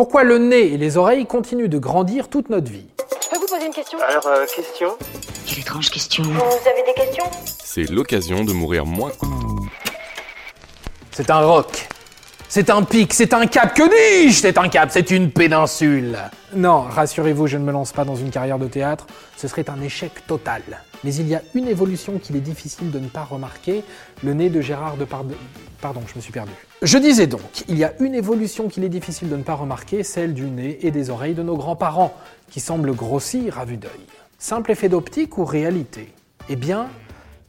Pourquoi le nez et les oreilles continuent de grandir toute notre vie Je peux vous poser une question? Alors, euh, question? Quelle étrange question. Vous avez des questions? C'est l'occasion de mourir moins. C'est un roc. C'est un pic, c'est un cap. Que dis-je? C'est un cap, c'est une péninsule. Non, rassurez-vous, je ne me lance pas dans une carrière de théâtre. Ce serait un échec total. Mais il y a une évolution qu'il est difficile de ne pas remarquer, le nez de Gérard de Pardon, je me suis perdu. Je disais donc, il y a une évolution qu'il est difficile de ne pas remarquer, celle du nez et des oreilles de nos grands-parents, qui semblent grossir à vue d'œil. Simple effet d'optique ou réalité? Eh bien,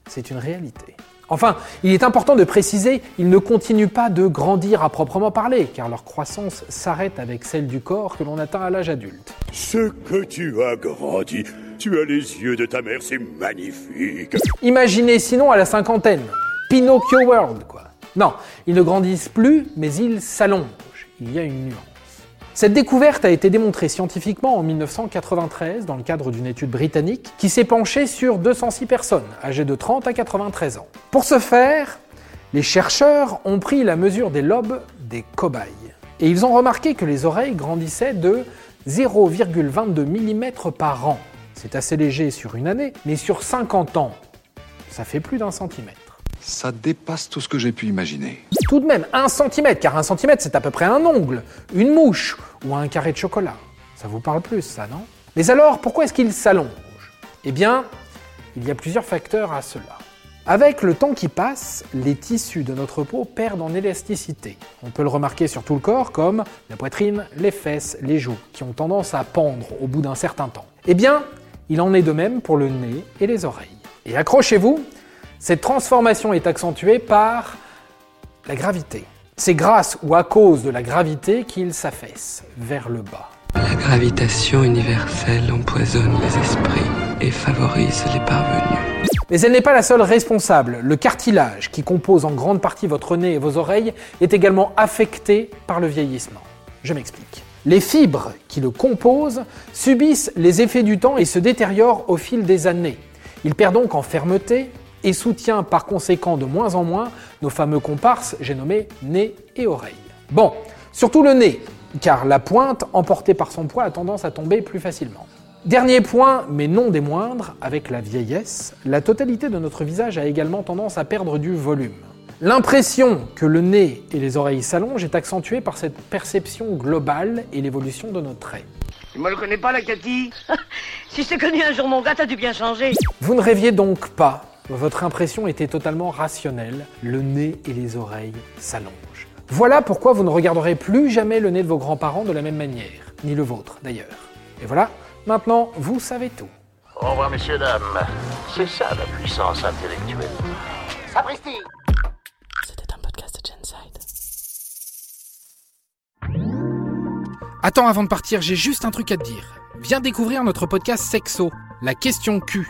c'est une réalité. Enfin, il est important de préciser, ils ne continuent pas de grandir à proprement parler, car leur croissance s'arrête avec celle du corps que l'on atteint à l'âge adulte. Ce que tu as grandi, tu as les yeux de ta mère, c'est magnifique. Imaginez sinon à la cinquantaine, Pinocchio World, quoi. Non, ils ne grandissent plus, mais ils s'allongent. Il y a une nuance. Cette découverte a été démontrée scientifiquement en 1993 dans le cadre d'une étude britannique qui s'est penchée sur 206 personnes âgées de 30 à 93 ans. Pour ce faire, les chercheurs ont pris la mesure des lobes des cobayes. Et ils ont remarqué que les oreilles grandissaient de 0,22 mm par an. C'est assez léger sur une année, mais sur 50 ans, ça fait plus d'un centimètre. Ça dépasse tout ce que j'ai pu imaginer. Tout de même, un centimètre, car un centimètre c'est à peu près un ongle, une mouche ou un carré de chocolat. Ça vous parle plus, ça, non? Mais alors, pourquoi est-ce qu'il s'allonge? Eh bien, il y a plusieurs facteurs à cela. Avec le temps qui passe, les tissus de notre peau perdent en élasticité. On peut le remarquer sur tout le corps, comme la poitrine, les fesses, les joues, qui ont tendance à pendre au bout d'un certain temps. Eh bien, il en est de même pour le nez et les oreilles. Et accrochez-vous, cette transformation est accentuée par la gravité. C'est grâce ou à cause de la gravité qu'il s'affaisse vers le bas. La gravitation universelle empoisonne les esprits et favorise les parvenus. Mais elle n'est pas la seule responsable. Le cartilage, qui compose en grande partie votre nez et vos oreilles, est également affecté par le vieillissement. Je m'explique. Les fibres qui le composent subissent les effets du temps et se détériorent au fil des années. Il perd donc en fermeté, et soutient par conséquent de moins en moins nos fameux comparses, j'ai nommé nez et oreilles. Bon, surtout le nez, car la pointe, emportée par son poids, a tendance à tomber plus facilement. Dernier point, mais non des moindres, avec la vieillesse, la totalité de notre visage a également tendance à perdre du volume. L'impression que le nez et les oreilles s'allongent est accentuée par cette perception globale et l'évolution de nos traits. Tu me le connais pas, la Cathy Si je t'ai connu un jour, mon gars, t'as dû bien changer. Vous ne rêviez donc pas votre impression était totalement rationnelle, le nez et les oreilles s'allongent. Voilà pourquoi vous ne regarderez plus jamais le nez de vos grands-parents de la même manière, ni le vôtre d'ailleurs. Et voilà, maintenant vous savez tout. Au revoir messieurs, dames. C'est ça la puissance intellectuelle. Sapristi C'était un podcast de Genside. Attends, avant de partir, j'ai juste un truc à te dire. Viens découvrir notre podcast Sexo, la question Q.